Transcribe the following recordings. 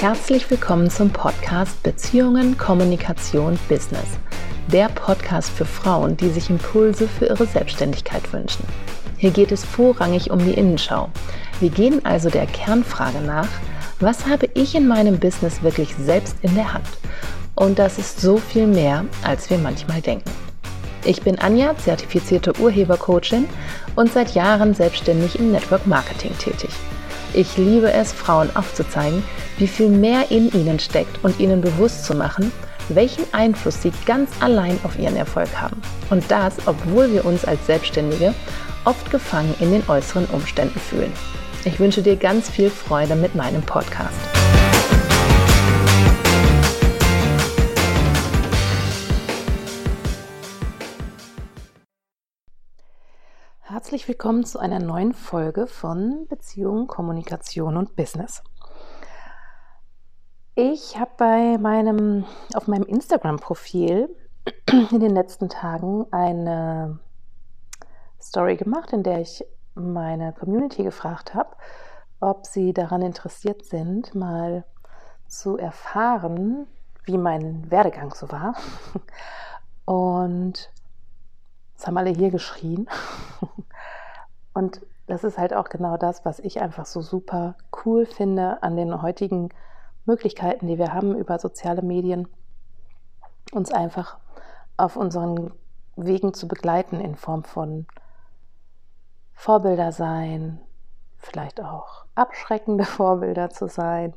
Herzlich willkommen zum Podcast Beziehungen, Kommunikation, Business. Der Podcast für Frauen, die sich Impulse für ihre Selbstständigkeit wünschen. Hier geht es vorrangig um die Innenschau. Wir gehen also der Kernfrage nach, was habe ich in meinem Business wirklich selbst in der Hand? Und das ist so viel mehr, als wir manchmal denken. Ich bin Anja, zertifizierte Urhebercoachin und seit Jahren selbstständig im Network Marketing tätig. Ich liebe es, Frauen aufzuzeigen, wie viel mehr in ihnen steckt und ihnen bewusst zu machen, welchen Einfluss sie ganz allein auf ihren Erfolg haben. Und das, obwohl wir uns als Selbstständige oft gefangen in den äußeren Umständen fühlen. Ich wünsche dir ganz viel Freude mit meinem Podcast. Herzlich willkommen zu einer neuen Folge von Beziehungen, Kommunikation und Business. Ich habe bei meinem auf meinem Instagram-Profil in den letzten Tagen eine Story gemacht, in der ich meine Community gefragt habe, ob sie daran interessiert sind, mal zu erfahren, wie mein Werdegang so war. Und das haben alle hier geschrien. Und das ist halt auch genau das, was ich einfach so super cool finde an den heutigen Möglichkeiten, die wir haben über soziale Medien, uns einfach auf unseren Wegen zu begleiten in Form von Vorbilder sein, vielleicht auch abschreckende Vorbilder zu sein,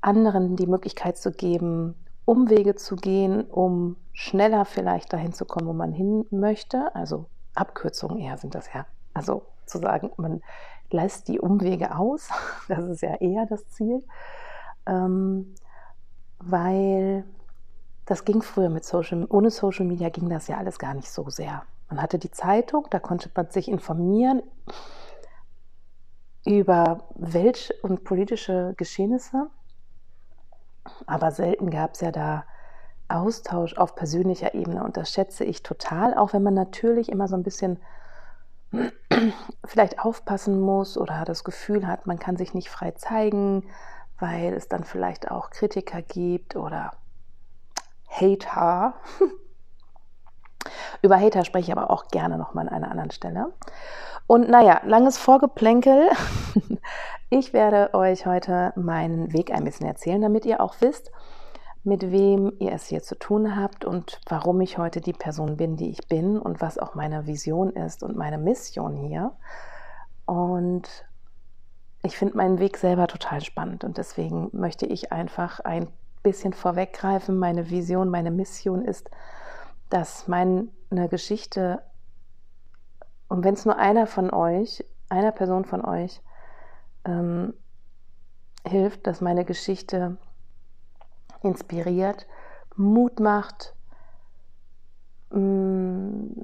anderen die Möglichkeit zu geben, Umwege zu gehen, um schneller vielleicht dahin zu kommen, wo man hin möchte. Also Abkürzungen eher sind das ja. Also zu sagen, man lässt die Umwege aus, das ist ja eher das Ziel, ähm, weil das ging früher mit Social, ohne Social Media ging das ja alles gar nicht so sehr. Man hatte die Zeitung, da konnte man sich informieren über welt- und politische Geschehnisse. Aber selten gab es ja da Austausch auf persönlicher Ebene. Und das schätze ich total, auch wenn man natürlich immer so ein bisschen vielleicht aufpassen muss oder das Gefühl hat, man kann sich nicht frei zeigen, weil es dann vielleicht auch Kritiker gibt oder Hater. Über Hater spreche ich aber auch gerne nochmal an einer anderen Stelle. Und naja, langes Vorgeplänkel. Ich werde euch heute meinen Weg ein bisschen erzählen, damit ihr auch wisst, mit wem ihr es hier zu tun habt und warum ich heute die Person bin, die ich bin und was auch meine Vision ist und meine Mission hier. Und ich finde meinen Weg selber total spannend und deswegen möchte ich einfach ein bisschen vorweggreifen. Meine Vision, meine Mission ist, dass meine Geschichte, und wenn es nur einer von euch, einer Person von euch ähm, hilft, dass meine Geschichte inspiriert, Mut macht, mm,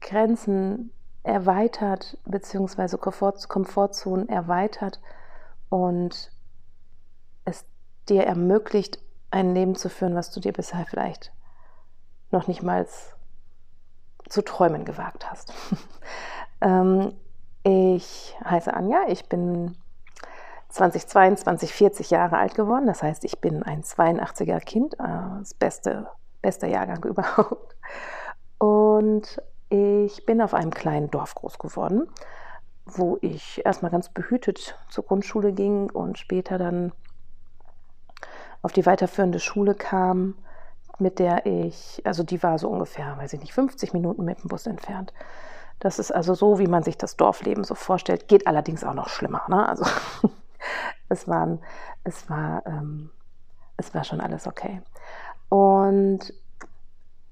Grenzen erweitert, beziehungsweise Komfort, Komfortzonen erweitert und es dir ermöglicht, ein Leben zu führen, was du dir bisher vielleicht noch nicht mal zu träumen gewagt hast. ähm, ich heiße Anja, ich bin 2022 40 Jahre alt geworden. Das heißt, ich bin ein 82er Kind, äh, das beste, beste Jahrgang überhaupt. Und ich bin auf einem kleinen Dorf groß geworden, wo ich erstmal ganz behütet zur Grundschule ging und später dann auf die weiterführende Schule kam, mit der ich, also die war so ungefähr, weiß ich nicht, 50 Minuten mit dem Bus entfernt. Das ist also so, wie man sich das Dorfleben so vorstellt, geht allerdings auch noch schlimmer. Ne? Also es, waren, es, war, ähm, es war schon alles okay. Und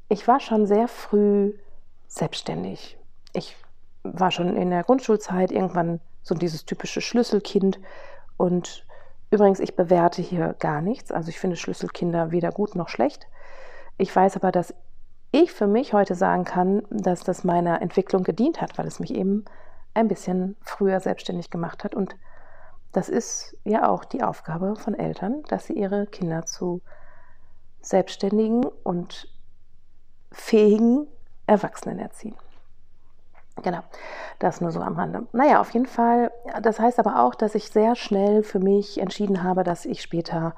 ich war schon sehr früh selbstständig. Ich war schon in der Grundschulzeit irgendwann so dieses typische Schlüsselkind. Und übrigens, ich bewerte hier gar nichts. Also ich finde Schlüsselkinder weder gut noch schlecht. Ich weiß aber, dass ich für mich heute sagen kann, dass das meiner Entwicklung gedient hat, weil es mich eben ein bisschen früher selbstständig gemacht hat. Und das ist ja auch die Aufgabe von Eltern, dass sie ihre Kinder zu selbstständigen und fähigen Erwachsenen erziehen. Genau, das nur so am Rande. Naja, auf jeden Fall, das heißt aber auch, dass ich sehr schnell für mich entschieden habe, dass ich später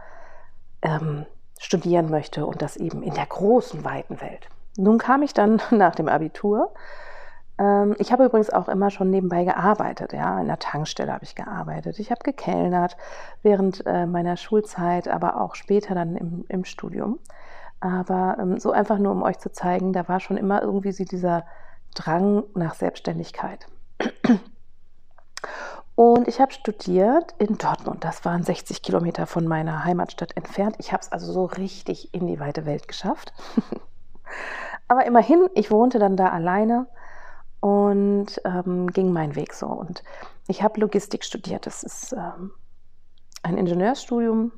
ähm, studieren möchte und das eben in der großen, weiten Welt. Nun kam ich dann nach dem Abitur. Ähm, ich habe übrigens auch immer schon nebenbei gearbeitet. Ja, in der Tankstelle habe ich gearbeitet. Ich habe gekellnert während äh, meiner Schulzeit, aber auch später dann im, im Studium. Aber ähm, so einfach nur, um euch zu zeigen, da war schon immer irgendwie so dieser Drang nach Selbstständigkeit. Und ich habe studiert in Dortmund. Das waren 60 Kilometer von meiner Heimatstadt entfernt. Ich habe es also so richtig in die weite Welt geschafft. Aber immerhin, ich wohnte dann da alleine und ähm, ging meinen Weg so. Und ich habe Logistik studiert. Das ist ähm, ein Ingenieurstudium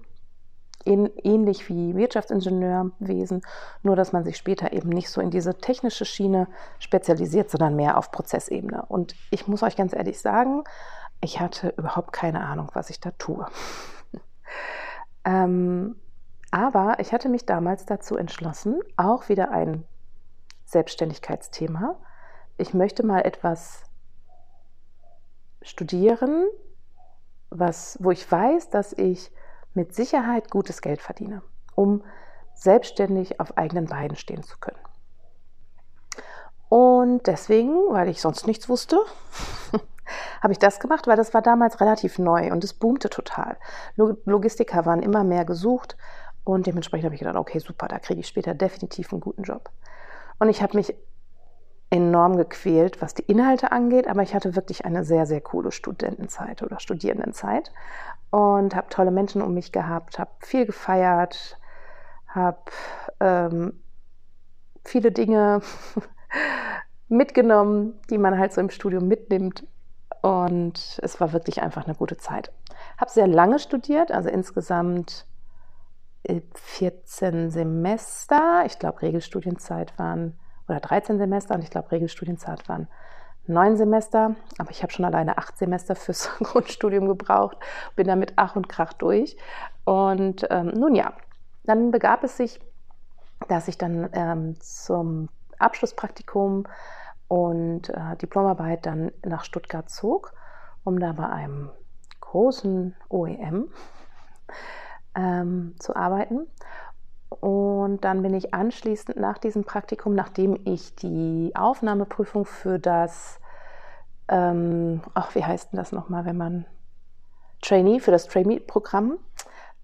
in, ähnlich wie Wirtschaftsingenieurwesen, nur dass man sich später eben nicht so in diese technische Schiene spezialisiert, sondern mehr auf Prozessebene. Und ich muss euch ganz ehrlich sagen, ich hatte überhaupt keine Ahnung, was ich da tue. ähm, aber ich hatte mich damals dazu entschlossen, auch wieder ein Selbstständigkeitsthema. Ich möchte mal etwas studieren, was, wo ich weiß, dass ich mit Sicherheit gutes Geld verdiene, um selbstständig auf eigenen Beinen stehen zu können. Und deswegen, weil ich sonst nichts wusste, habe ich das gemacht, weil das war damals relativ neu und es boomte total. Logistiker waren immer mehr gesucht und dementsprechend habe ich gedacht, okay, super, da kriege ich später definitiv einen guten Job. Und ich habe mich enorm gequält, was die Inhalte angeht, aber ich hatte wirklich eine sehr, sehr coole Studentenzeit oder Studierendenzeit und habe tolle Menschen um mich gehabt, habe viel gefeiert, habe ähm, viele Dinge mitgenommen, die man halt so im Studium mitnimmt. Und es war wirklich einfach eine gute Zeit. Habe sehr lange studiert, also insgesamt 14 äh, Semester. Ich glaube, Regelstudienzeit waren, oder 13 Semester und ich glaube, Regelstudienzeit waren neun Semester, aber ich habe schon alleine acht Semester fürs Grundstudium gebraucht, bin damit Ach und Krach durch. Und ähm, nun ja, dann begab es sich, dass ich dann ähm, zum Abschlusspraktikum und äh, Diplomarbeit dann nach Stuttgart zog, um da bei einem großen OEM ähm, zu arbeiten. Und dann bin ich anschließend nach diesem Praktikum, nachdem ich die Aufnahmeprüfung für das, ähm, ach, wie heißt denn das nochmal, wenn man Trainee, für das Trainee-Programm,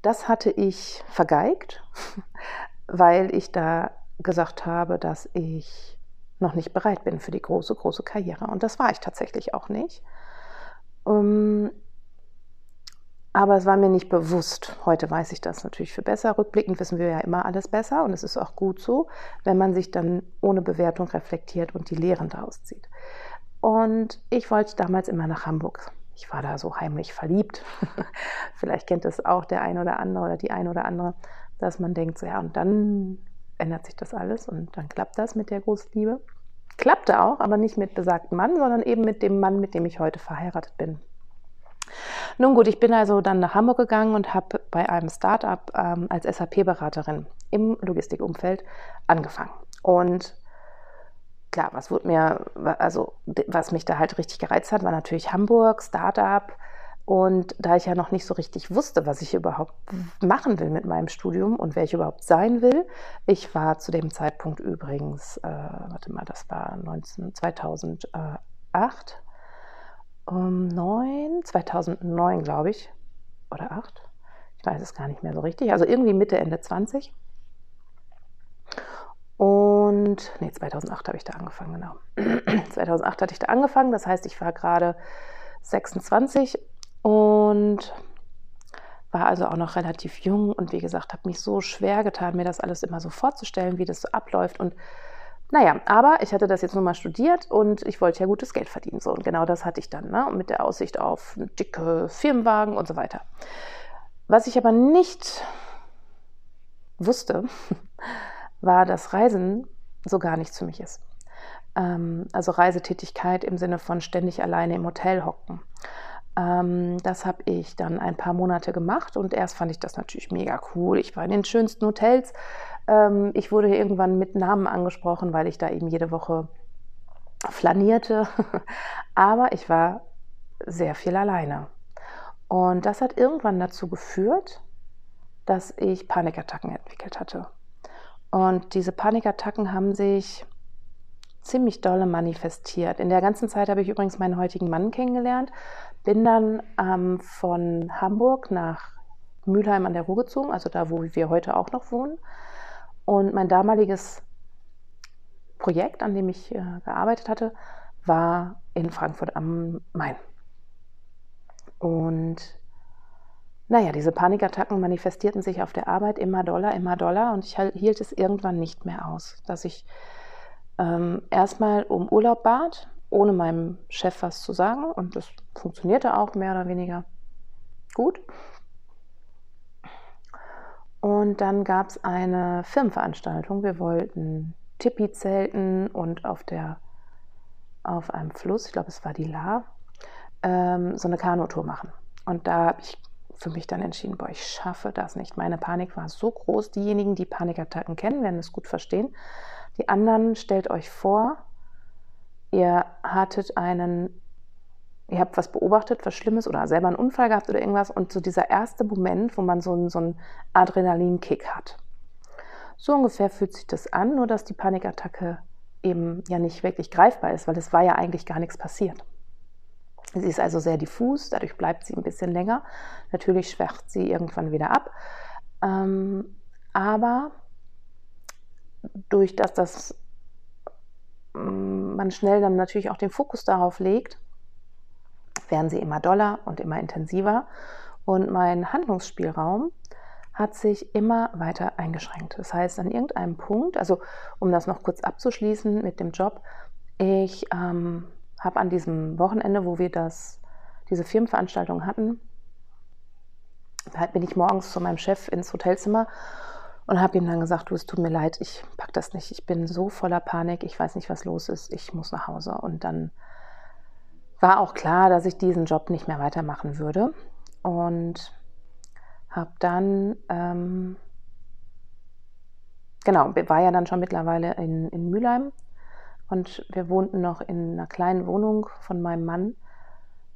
das hatte ich vergeigt, weil ich da gesagt habe, dass ich noch nicht bereit bin für die große, große Karriere. Und das war ich tatsächlich auch nicht. Ähm, aber es war mir nicht bewusst. Heute weiß ich das natürlich für besser. Rückblickend wissen wir ja immer alles besser und es ist auch gut so, wenn man sich dann ohne Bewertung reflektiert und die Lehren daraus zieht. Und ich wollte damals immer nach Hamburg. Ich war da so heimlich verliebt. Vielleicht kennt es auch der eine oder andere oder die eine oder andere, dass man denkt, so ja, und dann ändert sich das alles und dann klappt das mit der Großliebe. Klappte auch, aber nicht mit besagtem Mann, sondern eben mit dem Mann, mit dem ich heute verheiratet bin. Nun gut, ich bin also dann nach Hamburg gegangen und habe bei einem Startup ähm, als SAP-Beraterin im Logistikumfeld angefangen. Und klar, was wurde mir, also was mich da halt richtig gereizt hat, war natürlich Hamburg, Startup. Und da ich ja noch nicht so richtig wusste, was ich überhaupt machen will mit meinem Studium und wer ich überhaupt sein will, ich war zu dem Zeitpunkt übrigens, äh, warte mal, das war 19, 2008, um 9, 2009 glaube ich, oder 8, ich weiß es gar nicht mehr so richtig, also irgendwie Mitte, Ende 20. Und, nee, 2008 habe ich da angefangen, genau. 2008 hatte ich da angefangen, das heißt, ich war gerade 26 und war also auch noch relativ jung und wie gesagt, habe mich so schwer getan, mir das alles immer so vorzustellen, wie das so abläuft und naja, aber ich hatte das jetzt nur mal studiert und ich wollte ja gutes Geld verdienen. So, und genau das hatte ich dann, ne? mit der Aussicht auf dicke Firmenwagen und so weiter. Was ich aber nicht wusste, war, dass Reisen so gar nichts für mich ist. Ähm, also Reisetätigkeit im Sinne von ständig alleine im Hotel hocken. Ähm, das habe ich dann ein paar Monate gemacht und erst fand ich das natürlich mega cool. Ich war in den schönsten Hotels, ähm, ich wurde irgendwann mit Namen angesprochen, weil ich da eben jede Woche flanierte, aber ich war sehr viel alleine. Und das hat irgendwann dazu geführt, dass ich Panikattacken entwickelt hatte. Und diese Panikattacken haben sich ziemlich dolle manifestiert. In der ganzen Zeit habe ich übrigens meinen heutigen Mann kennengelernt, bin dann ähm, von Hamburg nach Mülheim an der Ruhr gezogen, also da, wo wir heute auch noch wohnen. Und mein damaliges Projekt, an dem ich äh, gearbeitet hatte, war in Frankfurt am Main. Und naja, diese Panikattacken manifestierten sich auf der Arbeit immer doller, immer doller und ich hielt es irgendwann nicht mehr aus, dass ich ähm, erstmal um Urlaub bat, ohne meinem Chef was zu sagen und das funktionierte auch mehr oder weniger gut. Und dann gab es eine Firmenveranstaltung. Wir wollten Tipi-Zelten und auf, der, auf einem Fluss, ich glaube es war die La, ähm, so eine Kanutour machen. Und da habe ich für mich dann entschieden, boah, ich schaffe das nicht. Meine Panik war so groß. Diejenigen, die Panikattacken kennen, werden es gut verstehen. Die anderen, stellt euch vor, ihr hattet einen, ihr habt was beobachtet, was Schlimmes oder selber einen Unfall gehabt oder irgendwas und so dieser erste Moment, wo man so einen, so einen Adrenalinkick hat. So ungefähr fühlt sich das an, nur dass die Panikattacke eben ja nicht wirklich greifbar ist, weil es war ja eigentlich gar nichts passiert. Sie ist also sehr diffus, dadurch bleibt sie ein bisschen länger. Natürlich schwächt sie irgendwann wieder ab. Ähm, aber durch das, dass mm, man schnell dann natürlich auch den Fokus darauf legt, werden sie immer doller und immer intensiver. Und mein Handlungsspielraum hat sich immer weiter eingeschränkt. Das heißt, an irgendeinem Punkt, also um das noch kurz abzuschließen mit dem Job, ich ähm, habe an diesem Wochenende, wo wir das, diese Firmenveranstaltung hatten, bin ich morgens zu meinem Chef ins Hotelzimmer und habe ihm dann gesagt, du, es tut mir leid, ich packe das nicht. Ich bin so voller Panik, ich weiß nicht, was los ist, ich muss nach Hause. Und dann war auch klar, dass ich diesen Job nicht mehr weitermachen würde. Und habe dann, ähm, genau, war ja dann schon mittlerweile in, in Mülheim und wir wohnten noch in einer kleinen Wohnung von meinem Mann.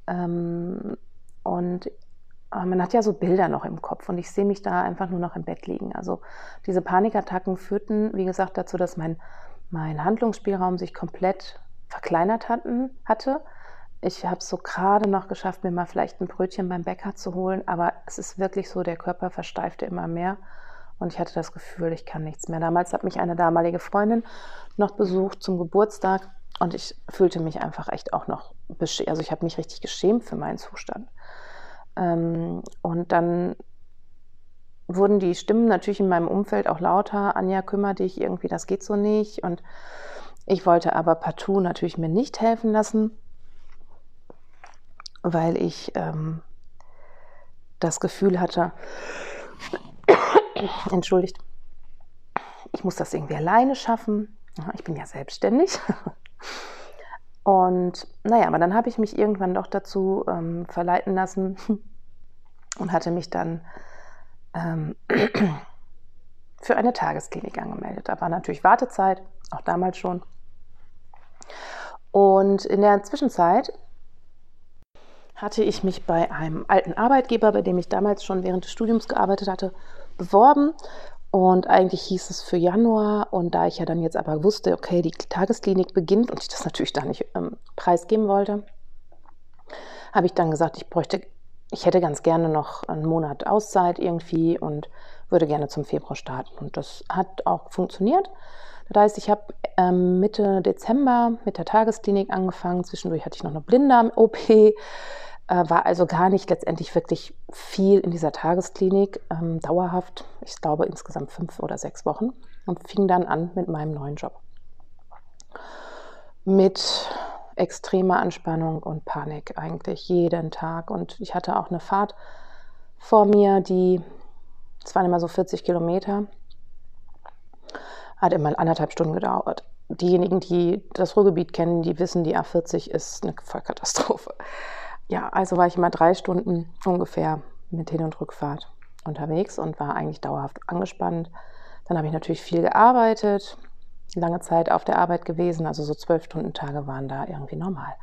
Ähm, und äh, man hat ja so Bilder noch im Kopf und ich sehe mich da einfach nur noch im Bett liegen. Also diese Panikattacken führten, wie gesagt, dazu, dass mein, mein Handlungsspielraum sich komplett verkleinert hatten, hatte. Ich habe es so gerade noch geschafft, mir mal vielleicht ein Brötchen beim Bäcker zu holen, aber es ist wirklich so, der Körper versteifte immer mehr und ich hatte das Gefühl, ich kann nichts mehr. Damals hat mich eine damalige Freundin noch besucht zum Geburtstag und ich fühlte mich einfach echt auch noch, also ich habe mich richtig geschämt für meinen Zustand. Ähm, und dann wurden die Stimmen natürlich in meinem Umfeld auch lauter. Anja, kümmere dich, irgendwie, das geht so nicht. Und ich wollte aber partout natürlich mir nicht helfen lassen, weil ich ähm, das Gefühl hatte, entschuldigt, ich muss das irgendwie alleine schaffen. Ich bin ja selbstständig. Und naja, aber dann habe ich mich irgendwann doch dazu ähm, verleiten lassen und hatte mich dann ähm, für eine Tagesklinik angemeldet. Da war natürlich Wartezeit, auch damals schon. Und in der Zwischenzeit hatte ich mich bei einem alten Arbeitgeber, bei dem ich damals schon während des Studiums gearbeitet hatte, beworben. Und eigentlich hieß es für Januar. Und da ich ja dann jetzt aber wusste, okay, die Tagesklinik beginnt und ich das natürlich da nicht ähm, preisgeben wollte, habe ich dann gesagt, ich bräuchte, ich hätte ganz gerne noch einen Monat Auszeit irgendwie und würde gerne zum Februar starten. Und das hat auch funktioniert. Das heißt, ich habe ähm, Mitte Dezember mit der Tagesklinik angefangen. Zwischendurch hatte ich noch eine Blinddarm-OP äh, war also gar nicht letztendlich wirklich viel in dieser Tagesklinik, ähm, dauerhaft, ich glaube insgesamt fünf oder sechs Wochen und fing dann an mit meinem neuen Job. Mit extremer Anspannung und Panik eigentlich jeden Tag. Und ich hatte auch eine Fahrt vor mir, die, es waren immer so 40 Kilometer, hat immer anderthalb Stunden gedauert. Diejenigen, die das Ruhrgebiet kennen, die wissen, die A40 ist eine Vollkatastrophe ja, also war ich immer drei Stunden ungefähr mit Hin- und Rückfahrt unterwegs und war eigentlich dauerhaft angespannt. Dann habe ich natürlich viel gearbeitet, lange Zeit auf der Arbeit gewesen, also so zwölf Stunden Tage waren da irgendwie normal.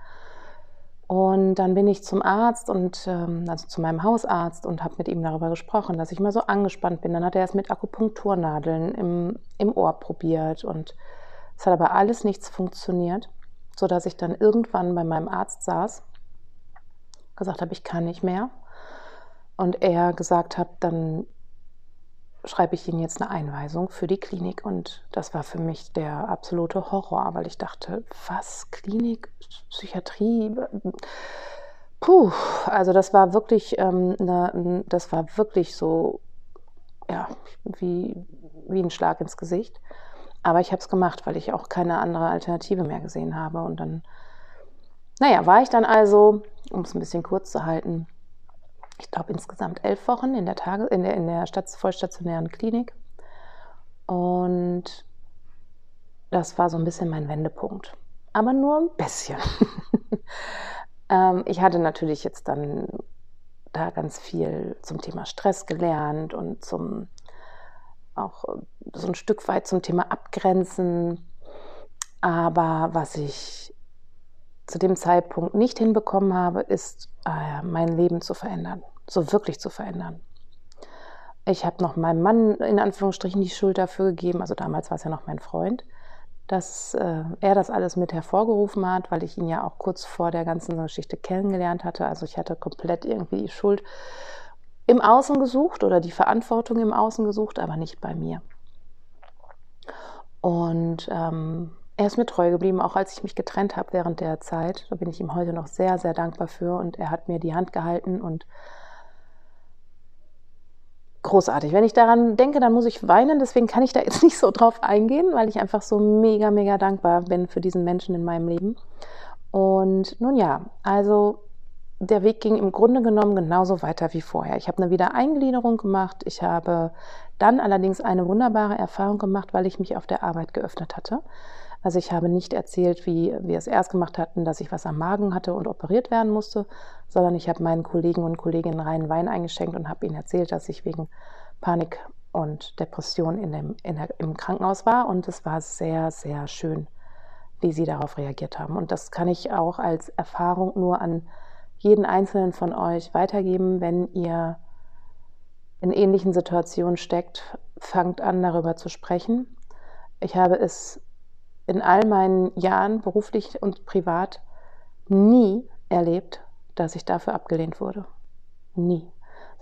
Und dann bin ich zum Arzt und ähm, also zu meinem Hausarzt und habe mit ihm darüber gesprochen, dass ich mal so angespannt bin. Dann hat er es mit Akupunkturnadeln im, im Ohr probiert und es hat aber alles nichts funktioniert, sodass ich dann irgendwann bei meinem Arzt saß, gesagt habe, ich kann nicht mehr. Und er gesagt hat, dann schreibe ich Ihnen jetzt eine Einweisung für die Klinik. Und das war für mich der absolute Horror, weil ich dachte, was, Klinik, Psychiatrie? Puh, also das war wirklich, ähm, eine, das war wirklich so, ja, wie, wie ein Schlag ins Gesicht. Aber ich habe es gemacht, weil ich auch keine andere Alternative mehr gesehen habe. Und dann, naja, war ich dann also, um es ein bisschen kurz zu halten, ich glaube, insgesamt elf Wochen in der, Tage, in der, in der vollstationären Klinik. Und das war so ein bisschen mein Wendepunkt. Aber nur ein bisschen. ähm, ich hatte natürlich jetzt dann da ganz viel zum Thema Stress gelernt und zum auch so ein Stück weit zum Thema Abgrenzen. Aber was ich zu dem Zeitpunkt nicht hinbekommen habe, ist äh, mein Leben zu verändern so wirklich zu verändern. Ich habe noch meinem Mann in Anführungsstrichen die Schuld dafür gegeben, also damals war es ja noch mein Freund, dass äh, er das alles mit hervorgerufen hat, weil ich ihn ja auch kurz vor der ganzen Geschichte kennengelernt hatte. Also ich hatte komplett irgendwie die Schuld im Außen gesucht oder die Verantwortung im Außen gesucht, aber nicht bei mir. Und ähm, er ist mir treu geblieben, auch als ich mich getrennt habe während der Zeit. Da bin ich ihm heute noch sehr, sehr dankbar für. Und er hat mir die Hand gehalten und großartig. Wenn ich daran denke, dann muss ich weinen. Deswegen kann ich da jetzt nicht so drauf eingehen, weil ich einfach so mega, mega dankbar bin für diesen Menschen in meinem Leben. Und nun ja, also der Weg ging im Grunde genommen genauso weiter wie vorher. Ich habe eine Wiedereingliederung gemacht. Ich habe dann allerdings eine wunderbare Erfahrung gemacht, weil ich mich auf der Arbeit geöffnet hatte. Also ich habe nicht erzählt, wie wir es erst gemacht hatten, dass ich was am Magen hatte und operiert werden musste, sondern ich habe meinen Kollegen und Kolleginnen reinen Wein eingeschenkt und habe ihnen erzählt, dass ich wegen Panik und Depression in dem, in der, im Krankenhaus war. Und es war sehr, sehr schön, wie sie darauf reagiert haben. Und das kann ich auch als Erfahrung nur an jeden einzelnen von euch weitergeben, wenn ihr in ähnlichen Situationen steckt, fangt an, darüber zu sprechen. Ich habe es in all meinen Jahren, beruflich und privat, nie erlebt, dass ich dafür abgelehnt wurde. Nie.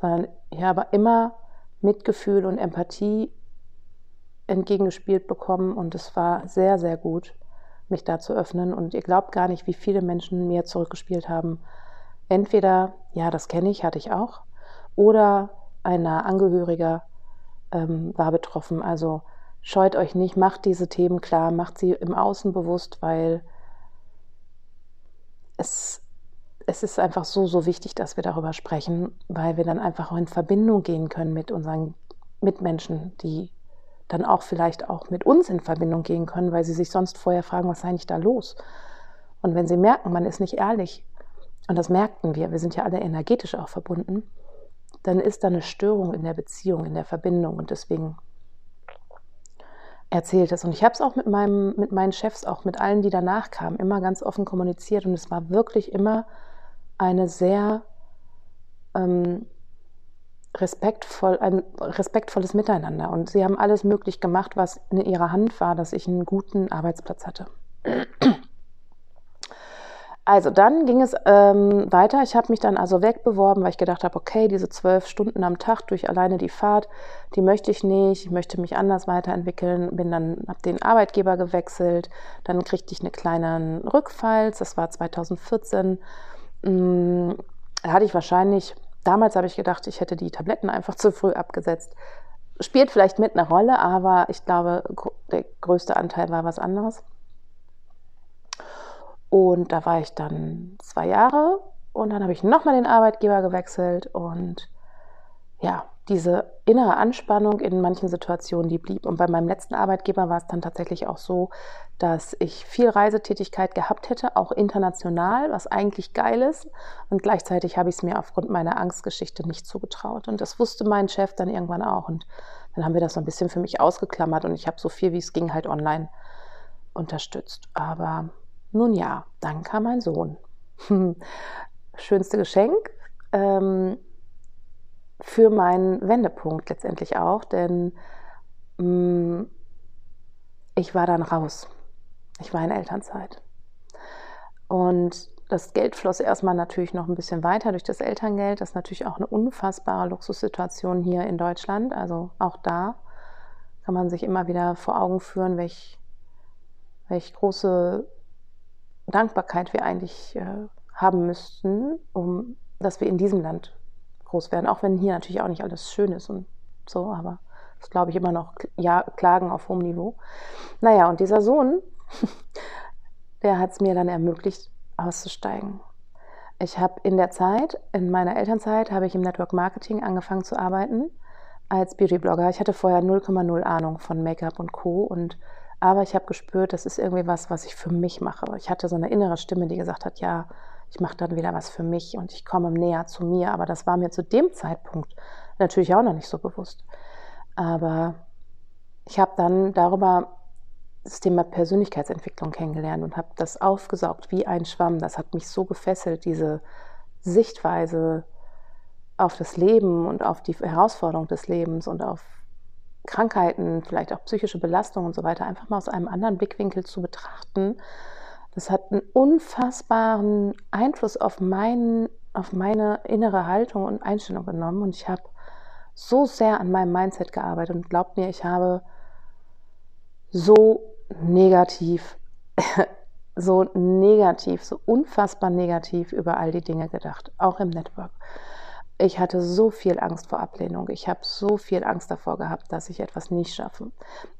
Sondern ich habe immer Mitgefühl und Empathie entgegengespielt bekommen und es war sehr, sehr gut, mich da zu öffnen. Und ihr glaubt gar nicht, wie viele Menschen mir zurückgespielt haben. Entweder, ja, das kenne ich, hatte ich auch, oder ein Angehöriger ähm, war betroffen. Also scheut euch nicht, macht diese Themen klar, macht sie im Außen bewusst, weil es, es ist einfach so, so wichtig, dass wir darüber sprechen, weil wir dann einfach auch in Verbindung gehen können mit unseren Mitmenschen, die dann auch vielleicht auch mit uns in Verbindung gehen können, weil sie sich sonst vorher fragen, was sei eigentlich da los? Und wenn sie merken, man ist nicht ehrlich, und das merkten wir, wir sind ja alle energetisch auch verbunden, dann ist da eine Störung in der Beziehung, in der Verbindung. Und deswegen erzählt es. Und ich habe es auch mit, meinem, mit meinen Chefs, auch mit allen, die danach kamen, immer ganz offen kommuniziert. Und es war wirklich immer eine sehr ähm, respektvoll, ein respektvolles Miteinander. Und sie haben alles möglich gemacht, was in ihrer Hand war, dass ich einen guten Arbeitsplatz hatte. Also dann ging es ähm, weiter. Ich habe mich dann also wegbeworben, weil ich gedacht habe, okay, diese zwölf Stunden am Tag durch alleine die Fahrt, die möchte ich nicht. Ich möchte mich anders weiterentwickeln. Bin dann, habe den Arbeitgeber gewechselt. Dann kriegte ich eine kleine Rückfalls. Das war 2014. Hm, da hatte ich wahrscheinlich, damals habe ich gedacht, ich hätte die Tabletten einfach zu früh abgesetzt. Spielt vielleicht mit eine Rolle, aber ich glaube, der größte Anteil war was anderes. Und da war ich dann zwei Jahre und dann habe ich nochmal den Arbeitgeber gewechselt und ja, diese innere Anspannung in manchen Situationen, die blieb. Und bei meinem letzten Arbeitgeber war es dann tatsächlich auch so, dass ich viel Reisetätigkeit gehabt hätte, auch international, was eigentlich geil ist. Und gleichzeitig habe ich es mir aufgrund meiner Angstgeschichte nicht zugetraut. Und das wusste mein Chef dann irgendwann auch. Und dann haben wir das so ein bisschen für mich ausgeklammert und ich habe so viel wie es ging halt online unterstützt. Aber nun ja, dann kam mein Sohn. Schönste Geschenk ähm, für meinen Wendepunkt letztendlich auch, denn mh, mm, ich war dann raus. Ich war in Elternzeit. Und das Geld floss erstmal natürlich noch ein bisschen weiter durch das Elterngeld. Das ist natürlich auch eine unfassbare Luxussituation hier in Deutschland. Also auch da kann man sich immer wieder vor Augen führen, welch, welch große Dankbarkeit wir eigentlich äh, haben müssten, um dass wir in diesem Land groß werden. Auch wenn hier natürlich auch nicht alles schön ist und so, aber das glaube ich immer noch ja, Klagen auf hohem Niveau. Naja, und dieser Sohn, der hat es mir dann ermöglicht, auszusteigen. Ich habe in der Zeit, in meiner Elternzeit, habe ich im Network Marketing angefangen zu arbeiten als Beauty-Blogger. Ich hatte vorher 0,0 Ahnung von Make-up und Co. Und, aber ich habe gespürt, das ist irgendwie was, was ich für mich mache. Ich hatte so eine innere Stimme, die gesagt hat, ja, ich mache dann wieder was für mich und ich komme näher zu mir. Aber das war mir zu dem Zeitpunkt natürlich auch noch nicht so bewusst. Aber ich habe dann darüber das Thema Persönlichkeitsentwicklung kennengelernt und habe das aufgesaugt wie ein Schwamm. Das hat mich so gefesselt, diese Sichtweise auf das Leben und auf die Herausforderung des Lebens und auf Krankheiten, vielleicht auch psychische Belastungen und so weiter, einfach mal aus einem anderen Blickwinkel zu betrachten. Das hat einen unfassbaren Einfluss auf, mein, auf meine innere Haltung und Einstellung genommen und ich habe so sehr an meinem Mindset gearbeitet und glaubt mir, ich habe so negativ, so negativ, so unfassbar negativ über all die Dinge gedacht, auch im Network. Ich hatte so viel Angst vor Ablehnung. Ich habe so viel Angst davor gehabt, dass ich etwas nicht schaffe.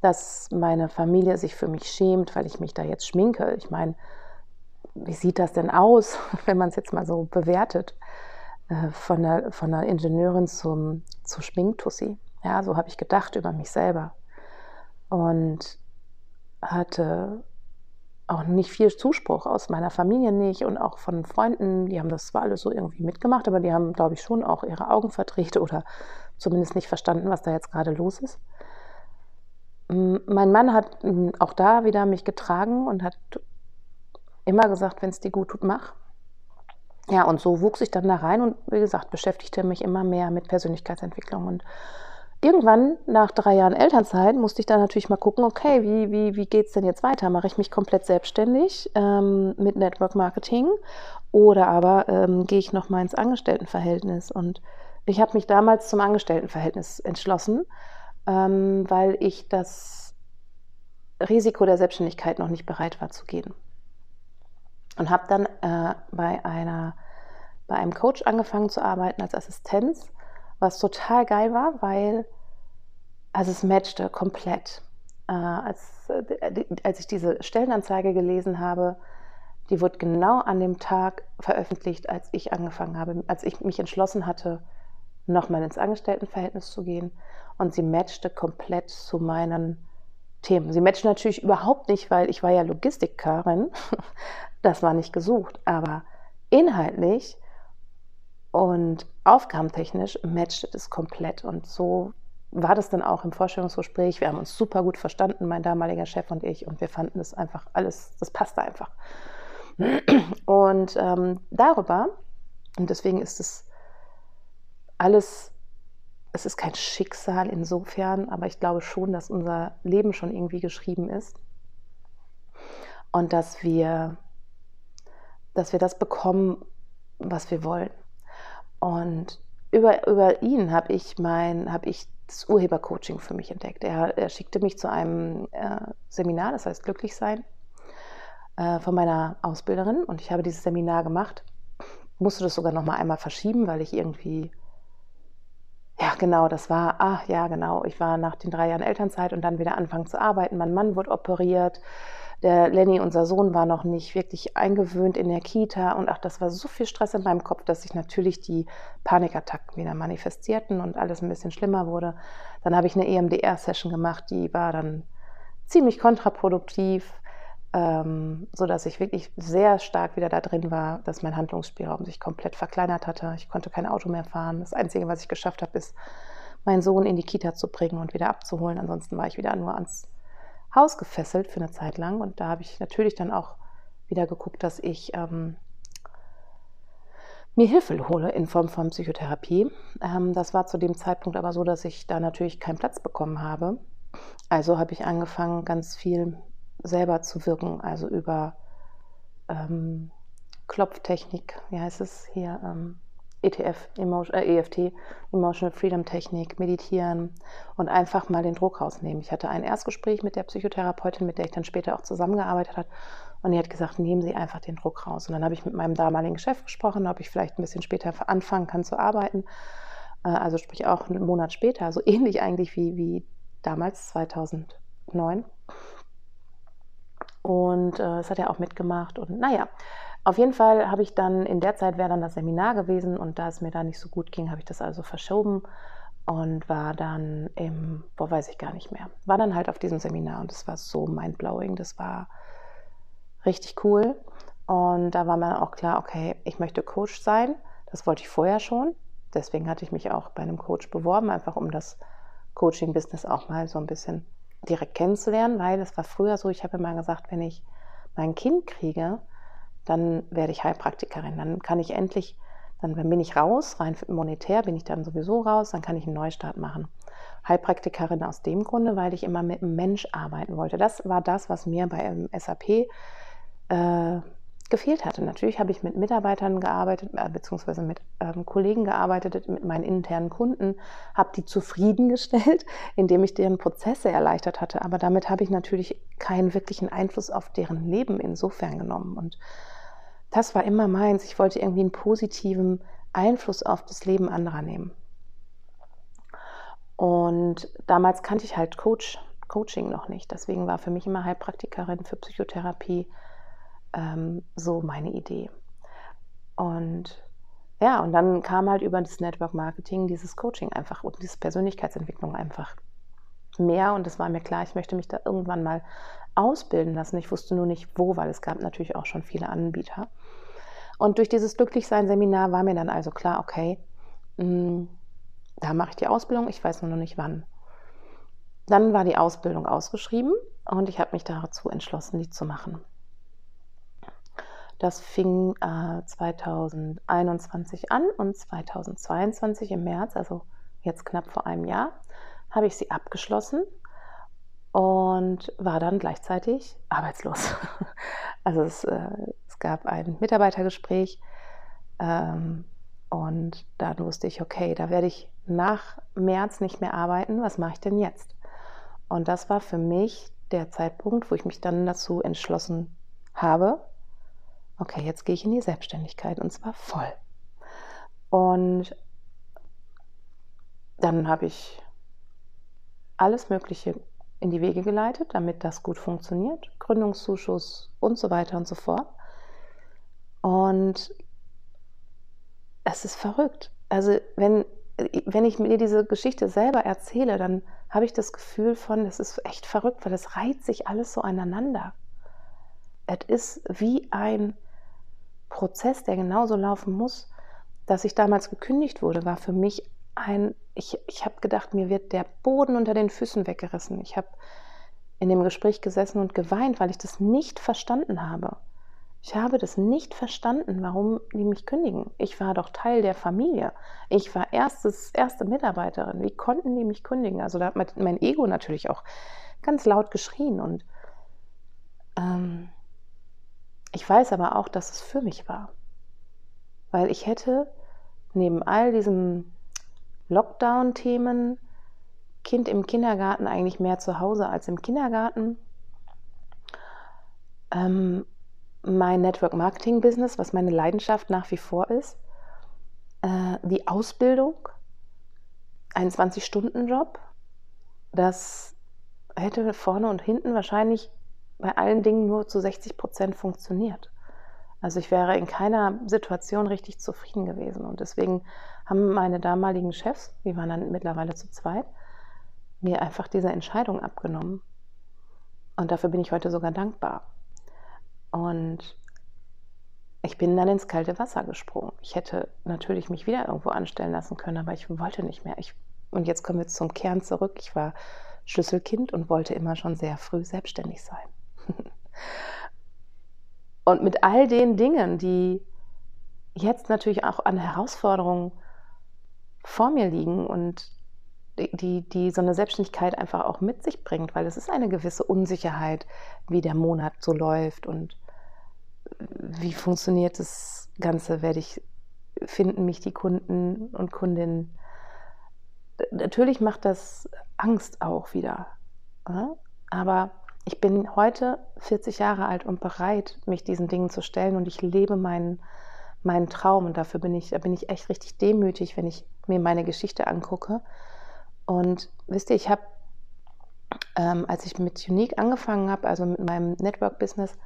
Dass meine Familie sich für mich schämt, weil ich mich da jetzt schminke. Ich meine, wie sieht das denn aus, wenn man es jetzt mal so bewertet? Äh, von der, von der Ingenieurin zum, zu Schminktussi. Ja, so habe ich gedacht über mich selber. Und hatte auch nicht viel Zuspruch aus meiner Familie nicht und auch von Freunden. Die haben das zwar alles so irgendwie mitgemacht, aber die haben, glaube ich, schon auch ihre Augen verdreht oder zumindest nicht verstanden, was da jetzt gerade los ist. Mein Mann hat auch da wieder mich getragen und hat immer gesagt, wenn es dir gut tut, mach. Ja, und so wuchs ich dann da rein und wie gesagt, beschäftigte mich immer mehr mit Persönlichkeitsentwicklung und irgendwann, nach drei Jahren Elternzeit, musste ich dann natürlich mal gucken, okay, wie, wie, wie geht es denn jetzt weiter? Mache ich mich komplett selbstständig ähm, mit Network Marketing oder aber ähm, gehe ich nochmal ins Angestelltenverhältnis? Und ich habe mich damals zum Angestelltenverhältnis entschlossen, ähm, weil ich das Risiko der Selbstständigkeit noch nicht bereit war zu gehen. Und habe dann äh, bei, einer, bei einem Coach angefangen zu arbeiten als Assistenz was total geil war, weil also es matchte komplett. Äh, als, äh, als ich diese Stellenanzeige gelesen habe, die wurde genau an dem Tag veröffentlicht, als ich angefangen habe, als ich mich entschlossen hatte, nochmal ins Angestelltenverhältnis zu gehen. Und sie matchte komplett zu meinen Themen. Sie matchte natürlich überhaupt nicht, weil ich war ja Logistikerin. Das war nicht gesucht. Aber inhaltlich und aufgabentechnisch matchte es komplett. Und so war das dann auch im Vorstellungsgespräch. Wir haben uns super gut verstanden, mein damaliger Chef und ich. Und wir fanden das einfach alles, das passte einfach. Und ähm, darüber, und deswegen ist es alles, es ist kein Schicksal insofern, aber ich glaube schon, dass unser Leben schon irgendwie geschrieben ist. Und dass wir, dass wir das bekommen, was wir wollen. Und über, über ihn habe ich mein, habe ich das Urhebercoaching für mich entdeckt. Er, er schickte mich zu einem äh, Seminar, das heißt Glücklich sein, äh, von meiner Ausbilderin. Und ich habe dieses Seminar gemacht. Musste das sogar noch mal einmal verschieben, weil ich irgendwie ja, genau, das war, ach ja, genau. Ich war nach den drei Jahren Elternzeit und dann wieder anfangen zu arbeiten. Mein Mann wurde operiert. Der Lenny, unser Sohn, war noch nicht wirklich eingewöhnt in der Kita und ach, das war so viel Stress in meinem Kopf, dass sich natürlich die Panikattacken wieder manifestierten und alles ein bisschen schlimmer wurde. Dann habe ich eine EMDR-Session gemacht, die war dann ziemlich kontraproduktiv, ähm, so dass ich wirklich sehr stark wieder da drin war, dass mein Handlungsspielraum sich komplett verkleinert hatte. Ich konnte kein Auto mehr fahren. Das Einzige, was ich geschafft habe, ist, meinen Sohn in die Kita zu bringen und wieder abzuholen. Ansonsten war ich wieder nur ans Haus gefesselt für eine Zeit lang. Und da habe ich natürlich dann auch wieder geguckt, dass ich ähm, mir Hilfe hole in Form von Psychotherapie. Ähm, das war zu dem Zeitpunkt aber so, dass ich da natürlich keinen Platz bekommen habe. Also habe ich angefangen, ganz viel selber zu wirken, also über ähm, Klopftechnik, wie heißt es hier, ähm, ETF, Emotion, äh, EFT, Emotional Freedom Technik, meditieren und einfach mal den Druck rausnehmen. Ich hatte ein Erstgespräch mit der Psychotherapeutin, mit der ich dann später auch zusammengearbeitet habe. Und die hat gesagt, nehmen Sie einfach den Druck raus. Und dann habe ich mit meinem damaligen Chef gesprochen, ob ich vielleicht ein bisschen später anfangen kann zu arbeiten. Äh, also sprich auch einen Monat später, also ähnlich eigentlich wie, wie damals, 2009. Und äh, das hat er auch mitgemacht. Und naja, auf jeden Fall habe ich dann, in der Zeit wäre dann das Seminar gewesen und da es mir da nicht so gut ging, habe ich das also verschoben und war dann im, wo weiß ich gar nicht mehr, war dann halt auf diesem Seminar und das war so mindblowing, das war richtig cool. Und da war mir auch klar, okay, ich möchte Coach sein. Das wollte ich vorher schon. Deswegen hatte ich mich auch bei einem Coach beworben, einfach um das Coaching-Business auch mal so ein bisschen direkt kennenzulernen, weil es war früher so, ich habe immer gesagt, wenn ich mein Kind kriege, dann werde ich Heilpraktikerin. Dann kann ich endlich, dann bin ich raus, rein monetär bin ich dann sowieso raus, dann kann ich einen Neustart machen. Heilpraktikerin aus dem Grunde, weil ich immer mit einem Mensch arbeiten wollte. Das war das, was mir bei SAP äh, gefehlt hatte. Natürlich habe ich mit Mitarbeitern gearbeitet, äh, beziehungsweise mit ähm, Kollegen gearbeitet, mit meinen internen Kunden, habe die zufriedengestellt, indem ich deren Prozesse erleichtert hatte. Aber damit habe ich natürlich keinen wirklichen Einfluss auf deren Leben insofern genommen. Und das war immer meins. Ich wollte irgendwie einen positiven Einfluss auf das Leben anderer nehmen. Und damals kannte ich halt Coach, Coaching noch nicht. Deswegen war für mich immer Heilpraktikerin für Psychotherapie ähm, so meine Idee. Und ja, und dann kam halt über das Network Marketing dieses Coaching einfach und diese Persönlichkeitsentwicklung einfach mehr. Und es war mir klar, ich möchte mich da irgendwann mal ausbilden lassen. Ich wusste nur nicht wo, weil es gab natürlich auch schon viele Anbieter. Und durch dieses Glücklichsein-Seminar war mir dann also klar, okay, mh, mm, da mache ich die Ausbildung, ich weiß nur noch nicht wann. Dann war die Ausbildung ausgeschrieben und ich habe mich dazu entschlossen, die zu machen. Das fing äh, 2021 an und 2022 im März, also jetzt knapp vor einem Jahr, habe ich sie abgeschlossen und war dann gleichzeitig arbeitslos. Also es, äh, es gab ein Mitarbeitergespräch ähm, und dann wusste ich, okay, da werde ich nach März nicht mehr arbeiten. Was mache ich denn jetzt? Und das war für mich der Zeitpunkt, wo ich mich dann dazu entschlossen habe, okay, jetzt gehe ich in die Selbstständigkeit und zwar voll. Und dann habe ich alles Mögliche in die Wege geleitet, damit das gut funktioniert. Gründungszuschuss und so weiter und so fort. Und es ist verrückt. Also wenn, wenn ich mir diese Geschichte selber erzähle, dann habe ich das Gefühl von, es ist echt verrückt, weil es reiht sich alles so aneinander. Es ist wie ein Prozess, der genauso laufen muss, dass ich damals gekündigt wurde, war für mich ein, ich, ich habe gedacht, mir wird der Boden unter den Füßen weggerissen. Ich habe in dem Gespräch gesessen und geweint, weil ich das nicht verstanden habe. Ich habe das nicht verstanden, warum die mich kündigen. Ich war doch Teil der Familie. Ich war erstes, erste Mitarbeiterin. Wie konnten die mich kündigen? Also da hat mein Ego natürlich auch ganz laut geschrien. Und ähm, ich weiß aber auch, dass es für mich war. Weil ich hätte neben all diesen Lockdown-Themen, Kind im Kindergarten eigentlich mehr zu Hause als im Kindergarten, ähm, mein Network Marketing Business, was meine Leidenschaft nach wie vor ist, äh, die Ausbildung, ein 20-Stunden-Job, das hätte vorne und hinten wahrscheinlich bei allen Dingen nur zu 60 Prozent funktioniert. Also ich wäre in keiner Situation richtig zufrieden gewesen. Und deswegen haben meine damaligen Chefs, wir waren dann mittlerweile zu zweit, mir einfach diese Entscheidung abgenommen. Und dafür bin ich heute sogar dankbar. Und ich bin dann ins kalte Wasser gesprungen. Ich hätte natürlich mich wieder irgendwo anstellen lassen können, aber ich wollte nicht mehr. Ich, und jetzt kommen wir zum Kern zurück. Ich war Schlüsselkind und wollte immer schon sehr früh selbstständig sein. Und mit all den Dingen, die jetzt natürlich auch an Herausforderungen vor mir liegen und die, die so eine Selbstständigkeit einfach auch mit sich bringt, weil es ist eine gewisse Unsicherheit, wie der Monat so läuft und wie funktioniert das Ganze, werde ich, finden mich die Kunden und Kundinnen. Natürlich macht das Angst auch wieder. Aber ich bin heute 40 Jahre alt und bereit, mich diesen Dingen zu stellen und ich lebe meinen, meinen Traum und dafür bin ich, da bin ich echt richtig demütig, wenn ich mir meine Geschichte angucke und wisst ihr, ich habe, ähm, als ich mit Unique angefangen habe, also mit meinem Network-Business,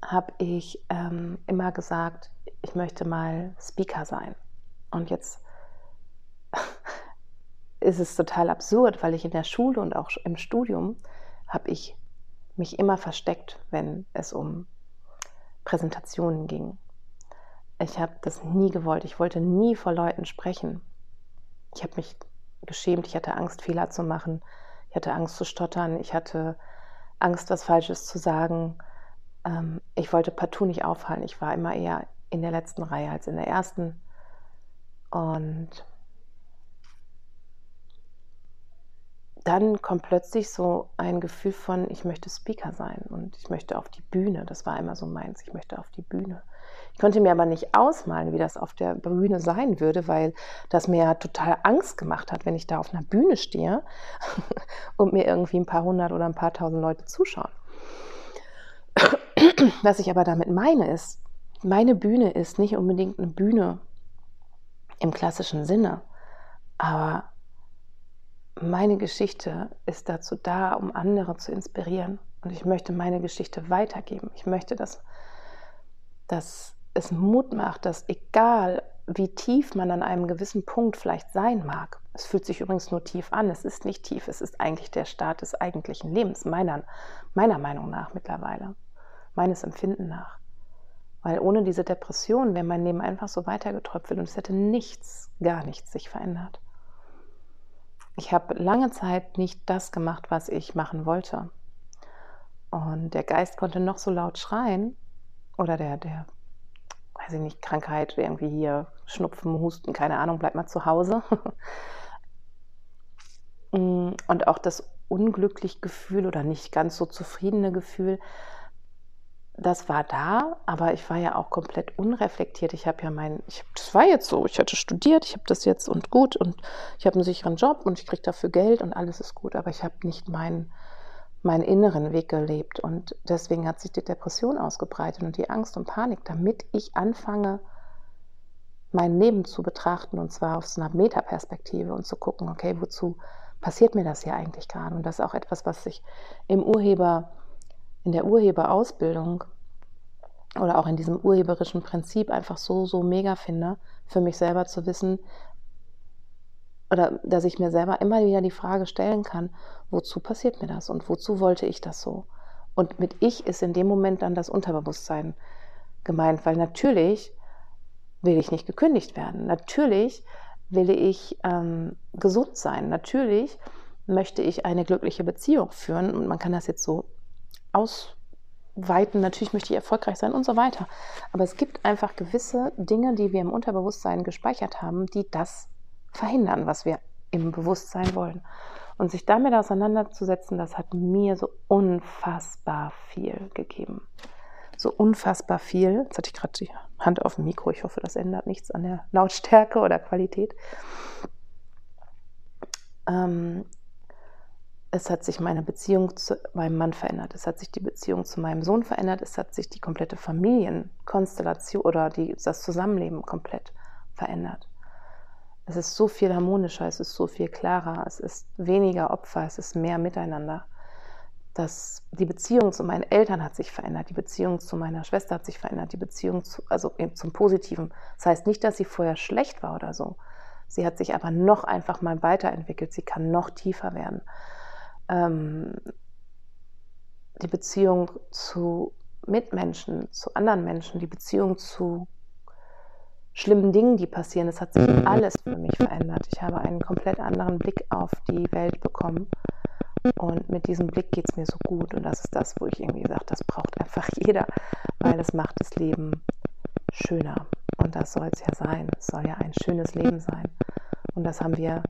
habe ich ähm, immer gesagt, ich möchte mal Speaker sein. Und jetzt ist es total absurd, weil ich in der Schule und auch im Studium habe ich mich immer versteckt, wenn es um Präsentationen ging. Ich habe das nie gewollt. Ich wollte nie vor Leuten sprechen. Ich habe mich geschämt, ich hatte Angst, Fehler zu machen, ich hatte Angst zu stottern, ich hatte Angst, was Falsches zu sagen. Ähm, ich wollte partout nicht auffallen. Ich war immer eher in der letzten Reihe als in der ersten. Und dann kommt plötzlich so ein Gefühl von, ich möchte Speaker sein und ich möchte auf die Bühne. Das war immer so meins, ich möchte auf die Bühne. Ich konnte mir aber nicht ausmalen, wie das auf der Bühne sein würde, weil das mir ja total Angst gemacht hat, wenn ich da auf einer Bühne stehe und mir irgendwie ein paar hundert oder ein paar tausend Leute zuschauen. Was ich aber damit meine ist, meine Bühne ist nicht unbedingt eine Bühne im klassischen Sinne, aber meine Geschichte ist dazu da, um andere zu inspirieren. Und ich möchte meine Geschichte weitergeben. Ich möchte, dass, dass es Mut macht, dass egal wie tief man an einem gewissen Punkt vielleicht sein mag, es fühlt sich übrigens nur tief an, es ist nicht tief, es ist eigentlich der Start des eigentlichen Lebens, meiner, meiner Meinung nach mittlerweile, meines Empfinden nach. Weil ohne diese Depression wäre mein Leben einfach so weitergetröpfelt und es hätte nichts, gar nichts sich verändert. Ich habe lange Zeit nicht das gemacht, was ich machen wollte. Und der Geist konnte noch so laut schreien, oder der, der weiß ich nicht, Krankheit, irgendwie hier Schnupfen, Husten, keine Ahnung, bleib mal zu Hause. Mm, und auch das unglückliche Gefühl oder nicht ganz so zufriedene Gefühl, das war da, aber ich war ja auch komplett unreflektiert. Ich habe ja mein, ich, das war jetzt so, ich hatte studiert, ich habe das jetzt und gut und ich habe einen sicheren Job und ich kriege dafür Geld und alles ist gut, aber ich habe nicht meinen meinen inneren Weg gelebt und deswegen hat sich die Depression ausgebreitet und die Angst und Panik, damit ich anfange, mein Leben zu betrachten und zwar aus einer Metaperspektive und zu gucken, okay, wozu passiert mir das hier eigentlich gerade? Und das ist auch etwas, was sich im Urheber in der Urheberausbildung oder auch in diesem urheberischen Prinzip einfach so, so mega finde, für mich selber zu wissen, oder dass ich mir selber immer wieder die Frage stellen kann, wozu passiert mir das und wozu wollte ich das so? Und mit ich ist in dem Moment dann das Unterbewusstsein gemeint, weil natürlich will ich nicht gekündigt werden. Natürlich will ich ähm, gesund sein. Natürlich möchte ich eine glückliche Beziehung führen. Und man kann das jetzt so ausweiten. Natürlich möchte ich erfolgreich sein und so weiter. Aber es gibt einfach gewisse Dinge, die wir im Unterbewusstsein gespeichert haben, die das verhindern, was wir im Bewusstsein wollen. Und sich damit auseinanderzusetzen, das hat mir so unfassbar viel gegeben. So unfassbar viel. Jetzt hatte ich gerade die Hand auf dem Mikro. Ich hoffe, das ändert nichts an der Lautstärke oder Qualität. Ähm, es hat sich meine Beziehung zu meinem Mann verändert, es hat sich die Beziehung zu meinem Sohn verändert, es hat sich die komplette Familienkonstellation oder die, das Zusammenleben komplett verändert. Es ist so viel harmonischer, es ist so viel klarer, es ist weniger Opfer, es ist mehr Miteinander. Das, die Beziehung zu meinen Eltern hat sich verändert, die Beziehung zu meiner Schwester hat sich verändert, die Beziehung zu, also zum Positiven. Das heißt nicht, dass sie vorher schlecht war oder so. Sie hat sich aber noch einfach mal weiterentwickelt, sie kann noch tiefer werden ähm, die Beziehung zu Mitmenschen, zu anderen Menschen, die Beziehung zu schlimmen Dingen, die passieren. Es hat sich alles für mich verändert. Ich habe einen komplett anderen Blick auf die Welt bekommen Und mit diesem Blick geht es mir so gut. Und das ist das, wo ich irgendwie sage, das braucht einfach jeder, weil es macht das Leben schöner. Und das soll es ja sein. Es soll ja ein schönes Leben sein. Und das haben wir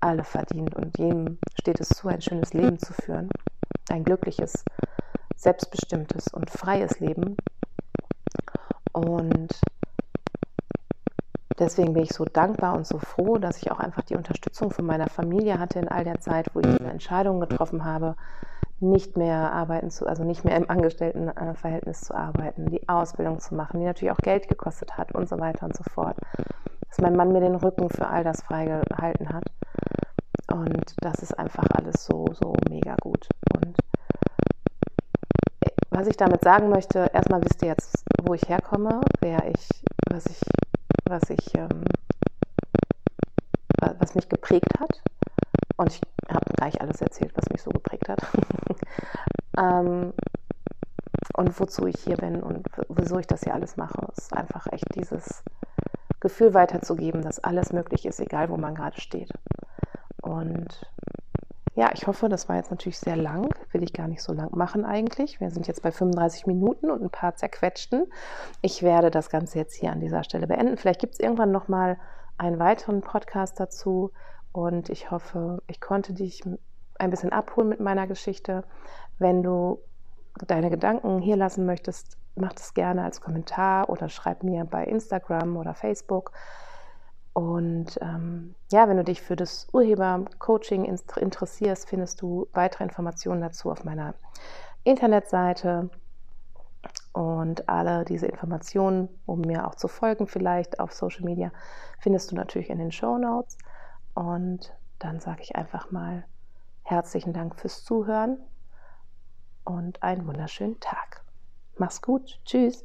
alle verdient. Und jedem steht es zu, ein schönes Leben zu führen. Ein glückliches, selbstbestimmtes und freies Leben. Und deswegen bin ich so dankbar und so froh, dass ich auch einfach die Unterstützung von meiner Familie hatte in all der Zeit, wo ich diese Entscheidungen getroffen habe, nicht mehr arbeiten zu, also nicht mehr im Angestelltenverhältnis zu arbeiten, die Ausbildung zu machen, die natürlich auch Geld gekostet hat und so weiter und so fort. Dass mein Mann mir den Rücken für all das freigehalten hat. Und das ist einfach alles so, so mega gut. Und was ich damit sagen möchte, erstmal wisst ihr jetzt, wo ich herkomme, wer ich, was ich, was ich, ähm, was mich geprägt hat. Und ich habe gleich alles erzählt, was mich so geprägt hat. ähm, und wozu ich hier bin und wieso ich das hier alles mache. Es ist einfach echt dieses Gefühl weiterzugeben, dass alles möglich ist, egal wo man gerade steht. Und ja, ich hoffe, das war jetzt natürlich sehr lang. Will ich gar nicht so lang machen eigentlich. Wir sind jetzt bei 35 Minuten und ein paar zerquetschten. Ich werde das Ganze jetzt hier an dieser Stelle beenden. Vielleicht gibt es irgendwann nochmal einen weiteren Podcast dazu. Und ich hoffe, ich konnte dich ein bisschen abholen mit meiner Geschichte. Wenn du deine Gedanken hier lassen möchtest, mach das gerne als Kommentar oder schreib mir bei Instagram oder Facebook. Und ähm, ja, wenn du dich für das Urheber-Coaching interessierst, findest du weitere Informationen dazu auf meiner Internetseite. Und alle diese Informationen, um mir auch zu folgen, vielleicht auf Social Media, findest du natürlich in den Show Notes. Und dann sage ich einfach mal herzlichen Dank fürs Zuhören und einen wunderschönen Tag. Mach's gut. Tschüss.